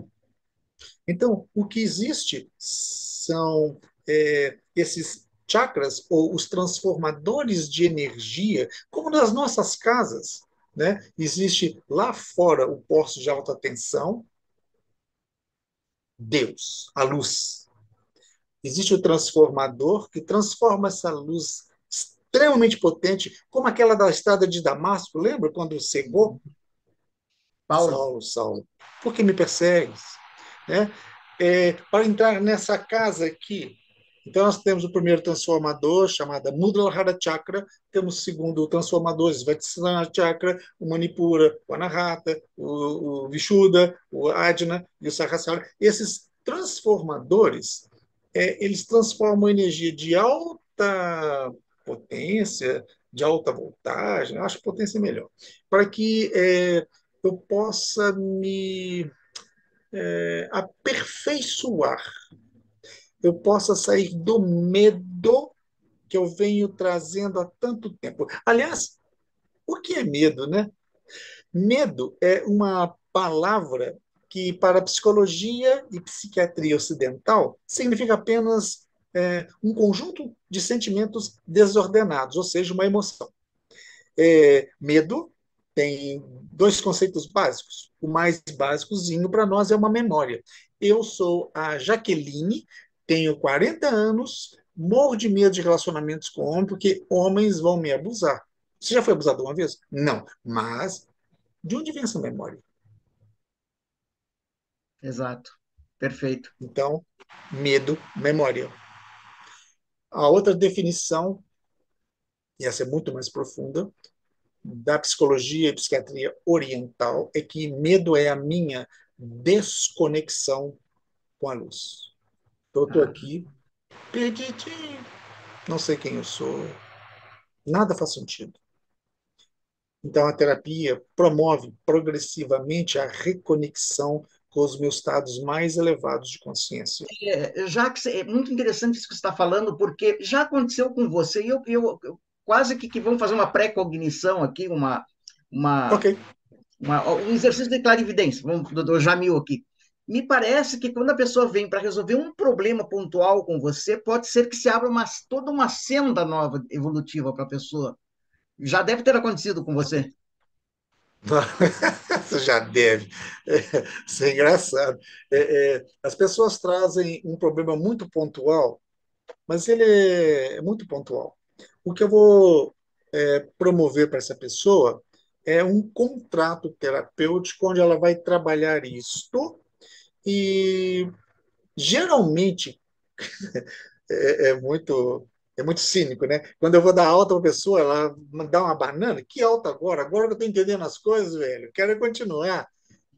então, o que existe são é, esses chakras, ou os transformadores de energia, como nas nossas casas. Né? Existe lá fora o posto de alta tensão, Deus, a luz. Existe o transformador que transforma essa luz extremamente potente, como aquela da estrada de Damasco, lembra quando cegou? Paulo. Saulo, Saulo, por que me persegues? Né? É, para entrar nessa casa aqui, então, nós temos o primeiro transformador, chamado Mudalhara Chakra, temos o segundo transformador, Svetisana Chakra, o Manipura, o Anahata, o, o Vishuddha, o Adna e o Sahasrara. Esses transformadores, é, eles transformam energia de alta potência, de alta voltagem, acho potência melhor, para que é, eu possa me é, aperfeiçoar eu possa sair do medo que eu venho trazendo há tanto tempo. Aliás, o que é medo, né? Medo é uma palavra que, para a psicologia e psiquiatria ocidental, significa apenas é, um conjunto de sentimentos desordenados, ou seja, uma emoção. É, medo tem dois conceitos básicos. O mais básicozinho para nós é uma memória. Eu sou a Jaqueline, tenho 40 anos, morro de medo de relacionamentos com homens, porque homens vão me abusar. Você já foi abusado uma vez? Não. Mas, de onde vem essa memória? Exato. Perfeito. Então, medo, memória. A outra definição, e essa é muito mais profunda, da psicologia e psiquiatria oriental, é que medo é a minha desconexão com a luz. Então, eu estou aqui, perdidinho, não sei quem eu sou, nada faz sentido. Então, a terapia promove progressivamente a reconexão com os meus estados mais elevados de consciência. É, já que é muito interessante isso que você está falando, porque já aconteceu com você, e eu, eu, eu quase que, que, vamos fazer uma pré-cognição aqui, uma, uma, okay. uma, um exercício de clarividência, vamos, do Jamil aqui me parece que quando a pessoa vem para resolver um problema pontual com você, pode ser que se abra uma, toda uma senda nova evolutiva para a pessoa. Já deve ter acontecido com você. Já deve. É, isso é engraçado. É, é, as pessoas trazem um problema muito pontual, mas ele é, é muito pontual. O que eu vou é, promover para essa pessoa é um contrato terapêutico onde ela vai trabalhar isto e geralmente é, é, muito é muito cínico, né? Quando eu vou dar alta para a pessoa, ela me dá uma banana, que alta agora? Agora que eu estou entendendo as coisas, velho, quero continuar.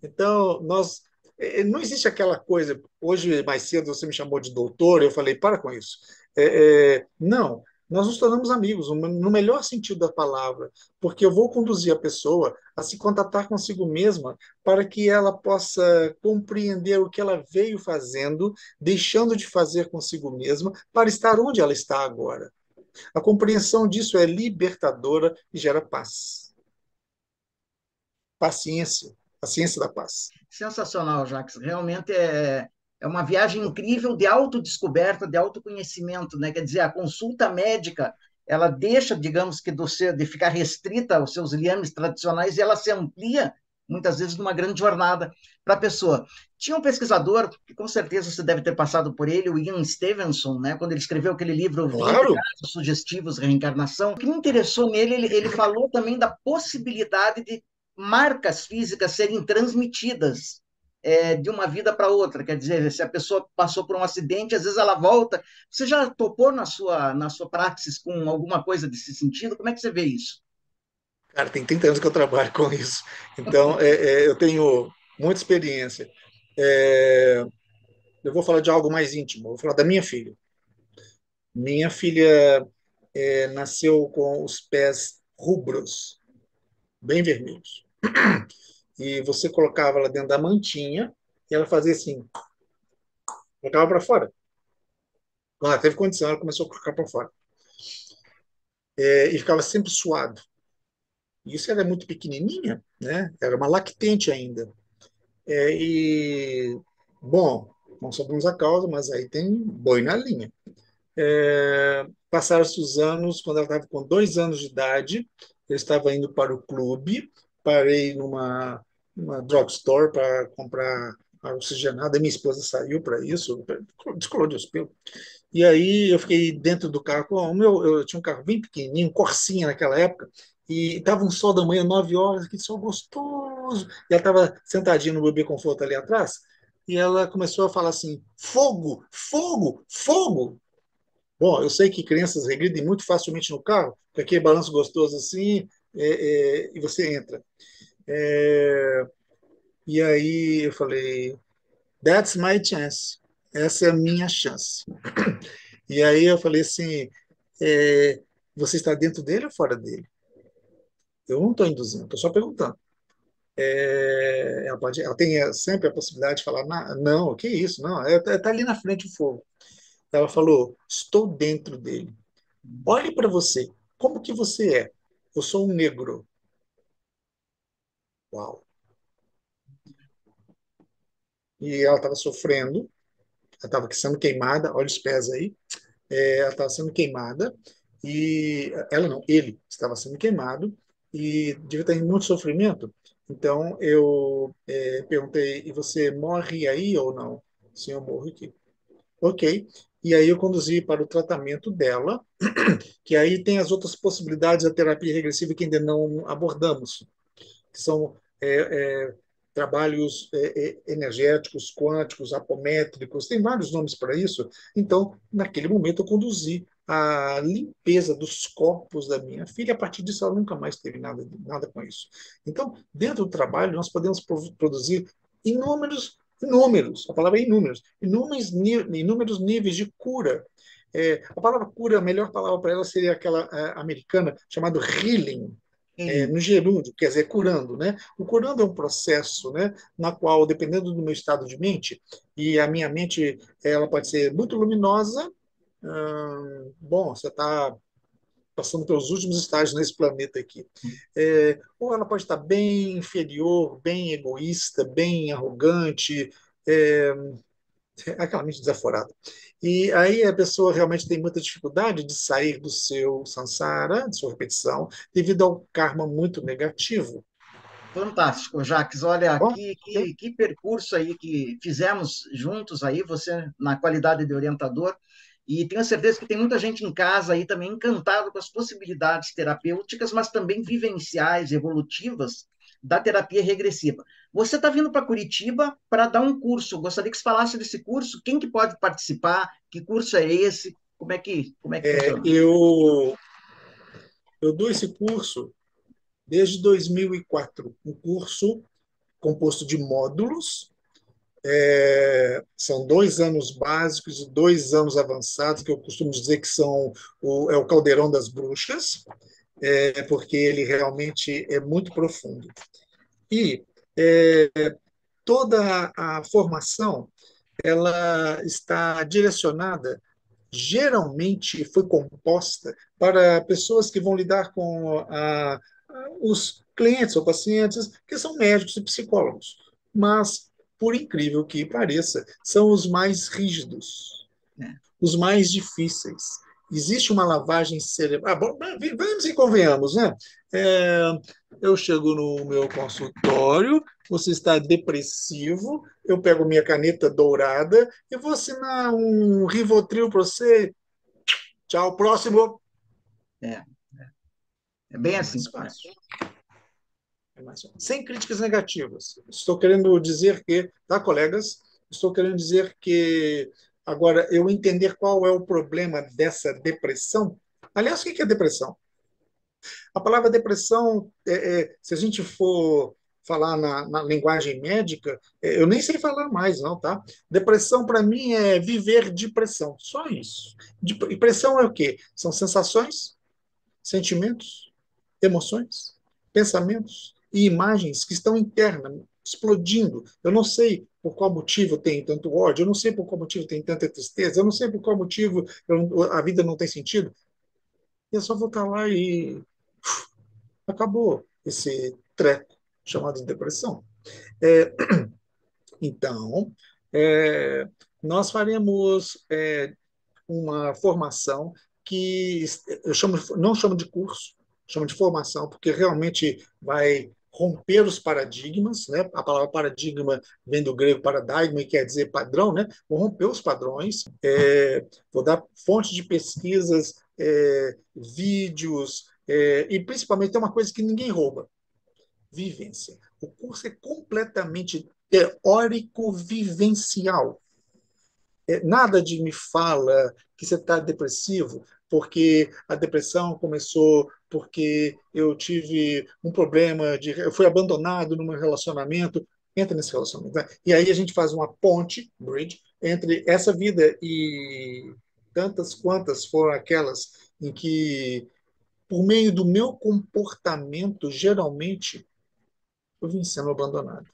Então, nós é, não existe aquela coisa. Hoje, mais cedo, você me chamou de doutor, eu falei, para com isso. É, é, não, nós nos tornamos amigos, no melhor sentido da palavra, porque eu vou conduzir a pessoa a se contatar consigo mesma para que ela possa compreender o que ela veio fazendo, deixando de fazer consigo mesma, para estar onde ela está agora. A compreensão disso é libertadora e gera paz. Paciência, a ciência da paz. Sensacional, Jacques. Realmente é, é uma viagem incrível de autodescoberta, de autoconhecimento, né? Quer dizer, a consulta médica, ela deixa, digamos que, do de ficar restrita aos seus liames tradicionais e ela se amplia, muitas vezes, numa grande jornada para a pessoa. Tinha um pesquisador, que com certeza você deve ter passado por ele, o Ian Stevenson, né? quando ele escreveu aquele livro claro. Casos Sugestivos, Reencarnação. O que me interessou nele, ele, ele falou também da possibilidade de marcas físicas serem transmitidas é, de uma vida para outra. Quer dizer, se a pessoa passou por um acidente, às vezes ela volta. Você já topou na sua, na sua praxis com alguma coisa desse sentido? Como é que você vê isso? Cara, tem 30 anos que eu trabalho com isso. Então, é, é, eu tenho muita experiência. É, eu vou falar de algo mais íntimo. vou falar da minha filha. Minha filha é, nasceu com os pés rubros, bem vermelhos e você colocava ela dentro da mantinha e ela fazia assim, colocava para fora. Quando ela teve condição, ela começou a colocar para fora. É, e ficava sempre suado. Isso era muito pequenininha, né? Era uma lactente ainda. É, e, bom, não sabemos a causa, mas aí tem boi na linha. É, Passaram-se os anos, quando ela estava com dois anos de idade, eu estava indo para o clube, parei numa uma drugstore para comprar a oxigenada, minha esposa saiu para isso, descoloriu os pelos. E aí eu fiquei dentro do carro, o meu, eu tinha um carro bem pequenininho, Corsinha naquela época, e estava um sol da manhã, nove horas, que sol gostoso. E ela estava sentadinha no bebê conforto ali atrás, e ela começou a falar assim: fogo, fogo, fogo. Bom, eu sei que crianças regridem muito facilmente no carro, com aquele balanço gostoso assim, é, é, e você entra. É, e aí eu falei, that's my chance. Essa é a minha chance. E aí eu falei assim, é, você está dentro dele ou fora dele? Eu não estou induzindo, estou só perguntando. É, ela, pode, ela tem sempre a possibilidade de falar, não, que é isso? Não, está é, tá ali na frente o fogo. Ela falou, estou dentro dele. Olhe para você, como que você é? Eu sou um negro. Uau! E ela estava sofrendo, ela estava sendo queimada, olha os pés aí, é, ela estava sendo queimada, e ela não, ele estava sendo queimado, e devia em muito sofrimento. Então eu é, perguntei: e você morre aí ou não? Sim, eu morro aqui. Ok. E aí eu conduzi para o tratamento dela, que aí tem as outras possibilidades da terapia regressiva que ainda não abordamos, que são é, é, trabalhos é, é, energéticos, quânticos, apométricos, tem vários nomes para isso. Então, naquele momento, eu conduzi a limpeza dos corpos da minha filha. A partir disso, ela nunca mais teve nada, nada com isso. Então, dentro do trabalho, nós podemos produzir inúmeros, inúmeros, a palavra é inúmeros, inúmeros, inúmeros níveis de cura. É, a palavra cura, a melhor palavra para ela seria aquela americana chamada healing, é, no gerúndio, quer dizer, curando. Né? O curando é um processo né, na qual, dependendo do meu estado de mente, e a minha mente ela pode ser muito luminosa, hum, bom, você está passando pelos últimos estágios nesse planeta aqui. É, ou ela pode estar bem inferior, bem egoísta, bem arrogante, é, aquela mente desaforada. E aí a pessoa realmente tem muita dificuldade de sair do seu samsara, de sua repetição, devido ao karma muito negativo. Fantástico, Jaques. Olha, Bom, que, que, que, percurso aí que fizemos juntos aí, você na qualidade de orientador, e tenho certeza que tem muita gente em casa aí também encantada com as possibilidades terapêuticas, mas também vivenciais, evolutivas, da terapia regressiva. Você está vindo para Curitiba para dar um curso. Gostaria que você falasse desse curso. Quem que pode participar? Que curso é esse? Como é que, como é que é, eu eu dou esse curso desde 2004, um curso composto de módulos É, são dois anos básicos e dois anos avançados, que eu costumo dizer que são o, é o caldeirão das bruxas, é, porque ele realmente é muito profundo. E é, toda a formação ela está direcionada, geralmente foi composta para pessoas que vão lidar com a, os clientes ou pacientes que são médicos e psicólogos. Mas, por incrível que pareça, são os mais rígidos, é. os mais difíceis. Existe uma lavagem cerebral. Ah, bom, vamos e convenhamos, né? É, eu chego no meu consultório, você está depressivo, eu pego minha caneta dourada e vou assinar um Rivotril para você. Tchau, próximo. É, é, é bem assim. Fácil. É mais fácil. Sem críticas negativas. Estou querendo dizer que, tá, colegas? Estou querendo dizer que agora eu entender qual é o problema dessa depressão. Aliás, o que é depressão? A palavra depressão, é, é, se a gente for falar na, na, linguagem médica, é, eu nem sei falar mais, não, tá? Depressão, para mim, é viver depressão, só isso. Depressão é o quê? São sensações, sentimentos, emoções, pensamentos e imagens que estão internas, explodindo. Eu não sei por qual motivo tem tanto ódio, eu não sei por qual motivo tem tanta tristeza, eu não sei por qual motivo eu, a vida não tem sentido. E é só voltar lá e acabou esse treco chamado de depressão. É, então, é, nós faremos é, uma formação que eu chamo, não chamo de curso, chamo de formação, porque realmente vai romper os paradigmas, né? A palavra paradigma vem do grego paradigma e quer dizer padrão, né? Vou romper os padrões, é, vou dar fontes de pesquisas, é, vídeos, é, e principalmente tem uma coisa que ninguém rouba: vivência. O curso é completamente teórico-vivencial. É, nada de me fala que você está depressivo, porque a depressão começou porque eu tive um problema de eu fui abandonado num relacionamento entra nesse relacionamento né? e aí a gente faz uma ponte bridge entre essa vida e tantas quantas foram aquelas em que por meio do meu comportamento geralmente eu vim sendo abandonado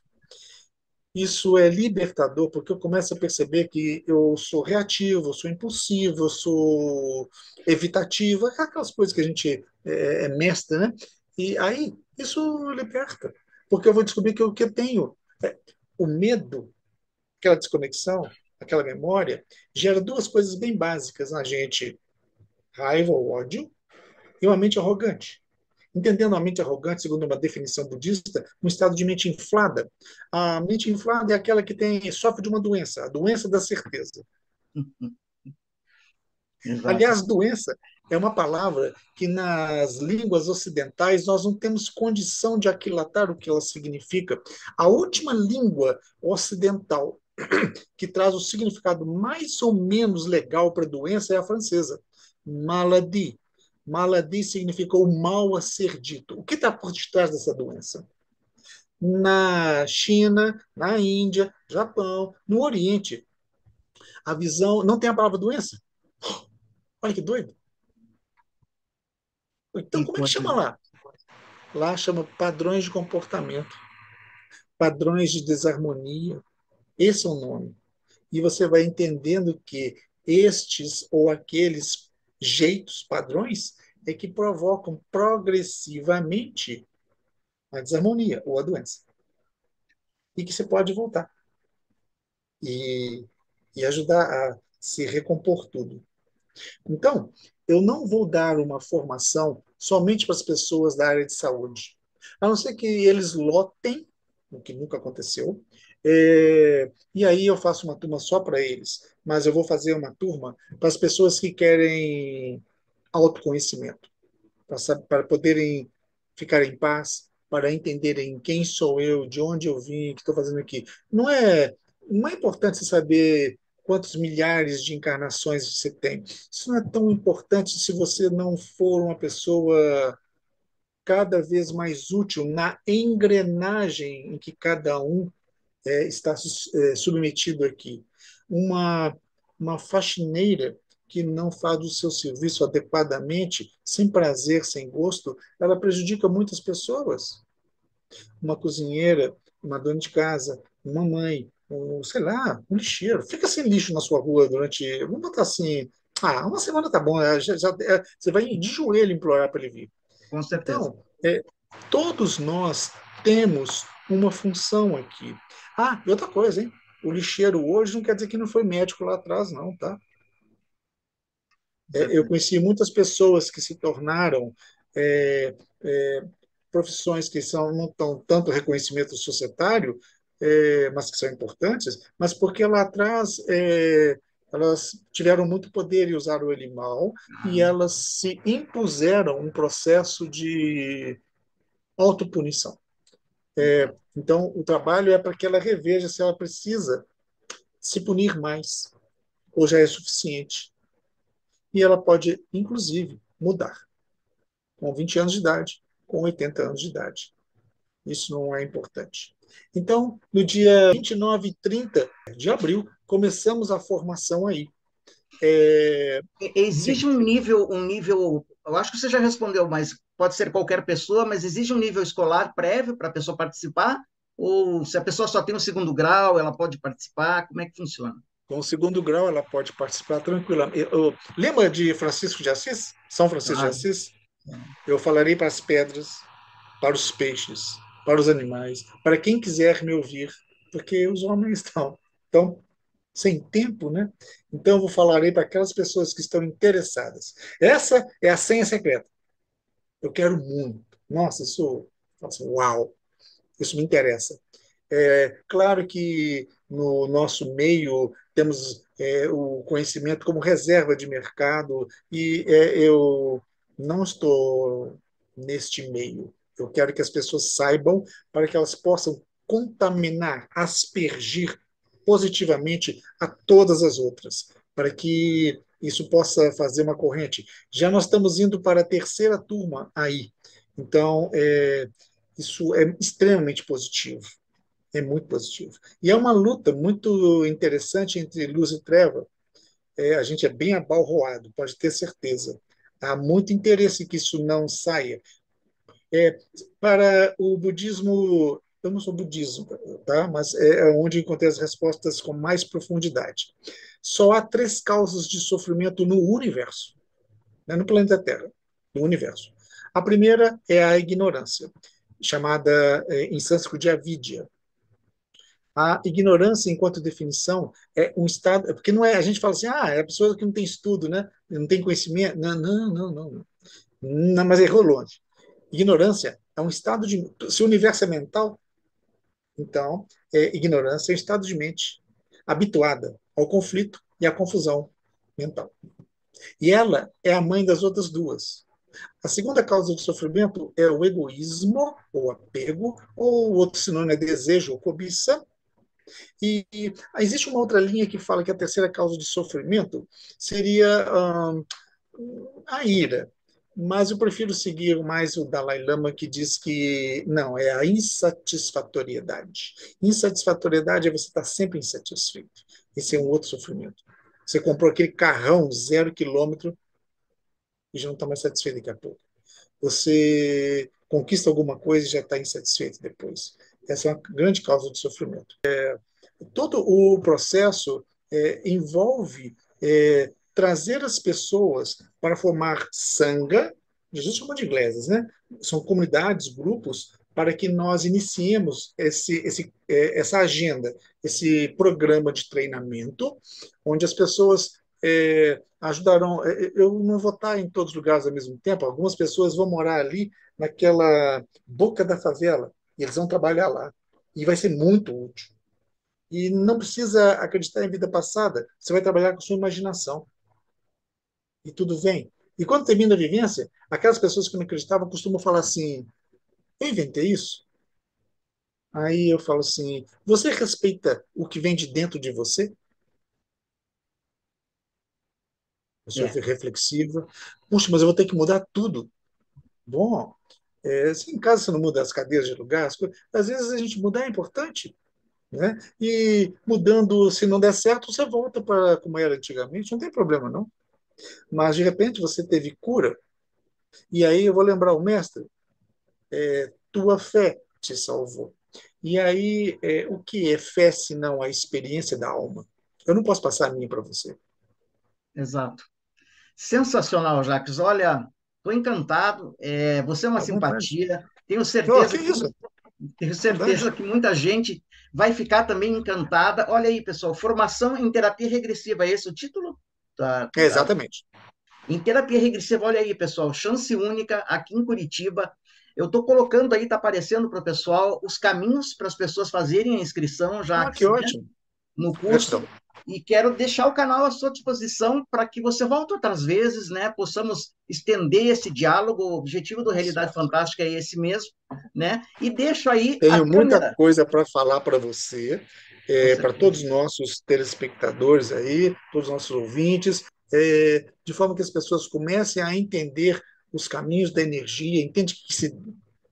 isso é libertador, porque eu começo a perceber que eu sou reativo, eu sou impulsivo, eu sou evitativo, aquelas coisas que a gente é, é mestre, né? E aí, isso liberta, porque eu vou descobrir que o que eu tenho, é, o medo, aquela desconexão, aquela memória, gera duas coisas bem básicas na gente: raiva ou ódio, e uma mente arrogante entendendo a mente arrogante, segundo uma definição budista, um estado de mente inflada. A mente inflada é aquela que tem sofre de uma doença, a doença da certeza. Aliás, doença é uma palavra que nas línguas ocidentais nós não temos condição de aquilatar o que ela significa. A última língua ocidental que traz o significado mais ou menos legal para doença é a francesa, maladie, Maladi significou mal a ser dito. O que está por detrás dessa doença? Na China, na Índia, Japão, no Oriente, a visão não tem a palavra doença. Olha que doido. Então, como é que chama lá? Lá chama padrões de comportamento, padrões de desarmonia. Esse é o nome. E você vai entendendo que estes ou aqueles jeitos, padrões, é que provocam progressivamente a desarmonia ou a doença. E que você pode voltar e, e ajudar a se recompor tudo. Então, eu não vou dar uma formação somente para as pessoas da área de saúde, a não ser que eles lotem, o que nunca aconteceu, é, e aí eu faço uma turma só para eles, mas eu vou fazer uma turma para as pessoas que querem autoconhecimento, para, poderem ficar em paz, para entenderem quem sou eu, de onde eu vim, o que estou fazendo aqui. Não é, não é importante saber quantos milhares de encarnações você tem. Isso não é tão importante se você não for uma pessoa cada vez mais útil na engrenagem em que cada um é, está é, submetido aqui. Uma, uma faxineira que não faz o seu serviço adequadamente, sem prazer, sem gosto, ela prejudica muitas pessoas. Uma cozinheira, uma dona de casa, uma mãe, um, sei lá, um lixeiro. Fica sem lixo na sua rua durante. Vamos botar assim. Ah, uma semana tá bom. É, já, já, é, você vai de joelho implorar para ele vir. Com certeza. Então, é, todos nós temos uma função aqui. Ah, e outra coisa, hein? O lixeiro hoje não quer dizer que não foi médico lá atrás, não, tá? É, eu conheci muitas pessoas que se tornaram é, é, profissões que são, não tão tanto reconhecimento societário, é, mas que são importantes, mas porque lá atrás é, elas tiveram muito poder e usaram ele mal, e elas se impuseram um processo de autopunição. É, então, o trabalho é para que ela reveja se ela precisa se punir mais, ou já é suficiente. E ela pode, inclusive, mudar. Com 20 anos de idade, com 80 anos de idade. Isso não é importante. Então, no dia 29 e 30 de abril, começamos a formação aí. É... Existe um nível, um nível, eu acho que você já respondeu, mas pode ser qualquer pessoa, mas existe um nível escolar prévio para a pessoa participar? Ou se a pessoa só tem o um segundo grau, ela pode participar? Como é que funciona? Com o segundo grau, ela pode participar tranquilamente. lembra de Francisco de Assis? São Francisco ah, de Assis? Eu falarei para as pedras, para os peixes, para os animais, para quem quiser me ouvir, porque os homens estão, estão sem tempo, né? Então, eu falarei para aquelas pessoas que estão interessadas. Essa é a senha secreta. Eu quero muito. Nossa, isso, nossa, uau, isso me interessa. É claro que no nosso meio temos é, o conhecimento como reserva de mercado e é, eu não estou neste meio. Eu quero que as pessoas saibam para que elas possam contaminar, aspergir positivamente a todas as outras, para que isso possa fazer uma corrente. Já nós estamos indo para a terceira turma aí, então é, isso é extremamente positivo, é muito positivo. E é uma luta muito interessante entre luz e treva. É, a gente é bem abalroado, pode ter certeza. Há muito interesse que isso não saia. É, para o budismo, eu não sou budismo, tá? mas é, é onde encontrei as respostas com mais profundidade. Só há três causas de sofrimento no universo, né? no planeta Terra, no universo. A primeira é a ignorância, chamada é, em sânscrito de avidya. A ignorância, enquanto definição, é um estado. Porque não é. A gente fala assim, ah, é a pessoa que não tem estudo, né? não tem conhecimento. Não, não, não, não. não mas errou longe. Ignorância é um estado de. Se o universo é mental, então, é, ignorância é estado de mente habituada ao conflito e à confusão mental. E ela é a mãe das outras duas. A segunda causa de sofrimento é o egoísmo, ou apego, ou outro sinônimo é desejo ou cobiça. E, e existe uma outra linha que fala que a terceira causa de sofrimento seria hum, a ira mas eu prefiro seguir mais o Dalai Lama, que diz que não, é a insatisfatoriedade. Insatisfatoriedade é você estar sempre insatisfeito. Esse é um outro sofrimento. Você comprou aquele carrão zero quilômetro e já não está mais satisfeito daqui a pouco. Você conquista alguma coisa e já está insatisfeito depois. Essa é uma grande causa de sofrimento. É, todo o processo é, envolve é, trazer as pessoas para formar sanga, Jesus chama de igrejas, né? São comunidades, grupos, para que nós iniciemos esse, esse, é, essa agenda, esse programa de treinamento, onde as pessoas é, ajudarão. É, eu não vou estar em todos os lugares ao mesmo tempo, algumas pessoas vão morar ali naquela boca da favela, e eles vão trabalhar lá. E vai ser muito útil. E não precisa acreditar em vida passada, você vai trabalhar com sua imaginação e tudo vem. E quando termina a vivência, aquelas pessoas que não acreditavam costumam falar assim: eu inventei isso? Aí eu falo assim: você respeita o que vem de dentro de você? Pessoa é. reflexiva. Puxa, mas eu vou ter que mudar tudo. Bom, é, se em casa você não muda as cadeiras de lugar, às vezes a gente mudar é importante. Né? E mudando, se não der certo, você volta para como era antigamente, não tem problema não. Mas de repente você teve cura, e aí eu vou lembrar o mestre, é, tua fé te salvou. E aí, é, o que é fé se não a experiência da alma? Eu não posso passar a minha para você. Exato. Sensacional, Jacques. Olha, estou encantado. É, você é uma tá simpatia. Tenho certeza, que, que tenho certeza que muita gente vai ficar também encantada. Olha aí, pessoal, formação em terapia regressiva, esse é o título? Tá, tá. Exatamente. Em terapia regressiva, olha aí, pessoal, chance única aqui em Curitiba. Eu estou colocando aí, está aparecendo para o pessoal os caminhos para as pessoas fazerem a inscrição já. Ah, que né, ótimo. No curso. E quero deixar o canal à sua disposição para que você volte outras vezes, né? Possamos estender esse diálogo. O objetivo do Realidade Fantástica é esse mesmo, né? E deixo aí. Tenho muita câmera. coisa para falar para você, é, para todos os nossos telespectadores aí, todos os nossos ouvintes, é, de forma que as pessoas comecem a entender os caminhos da energia, entende que se,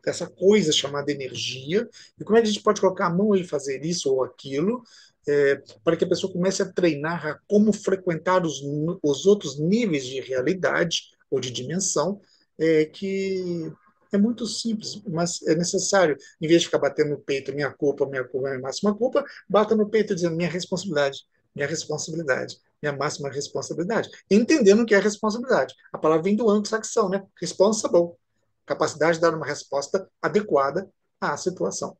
essa coisa chamada energia, e como é que a gente pode colocar a mão e fazer isso ou aquilo, é, para que a pessoa comece a treinar a como frequentar os, os outros níveis de realidade ou de dimensão, é, que é muito simples, mas é necessário. Em vez de ficar batendo no peito, minha culpa, minha culpa, minha máxima culpa, bata no peito dizendo minha responsabilidade, minha responsabilidade minha máxima responsabilidade. Entendendo o que é responsabilidade. A palavra vem do anglo-saxão, né? Responsible. Capacidade de dar uma resposta adequada à situação.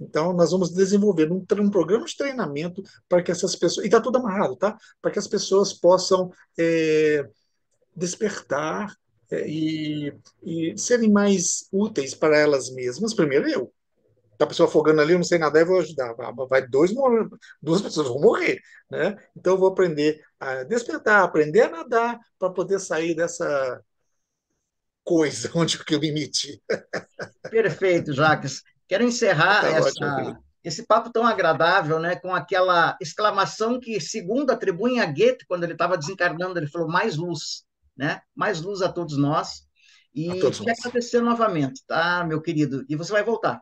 Então, nós vamos desenvolver um, um programa de treinamento para que essas pessoas. E está tudo amarrado, tá? Para que as pessoas possam é, despertar e, e serem mais úteis para elas mesmas. Primeiro eu, Tá a pessoa afogando ali, eu não sei nadar, eu vou ajudar. Vai dois duas pessoas vão morrer, né? Então eu vou aprender a despertar, aprender a nadar para poder sair dessa coisa onde que eu me meti. Perfeito, Jacques. Quero encerrar tá essa, ótimo, esse papo tão agradável, né, com aquela exclamação que, segundo atribuem a Goethe, quando ele estava desencarnando, ele falou mais luz, né? Mais luz a todos nós. E quero agradecer novamente, tá, meu querido? E você vai voltar.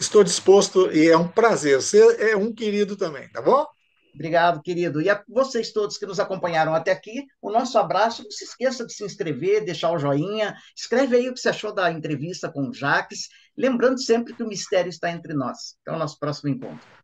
Estou disposto e é um prazer. Você é um querido também, tá bom? Obrigado, querido. E a vocês todos que nos acompanharam até aqui, o nosso abraço. Não se esqueça de se inscrever, deixar o joinha. Escreve aí o que você achou da entrevista com o Jaques. Lembrando sempre que o mistério está entre nós. Até o nosso próximo encontro.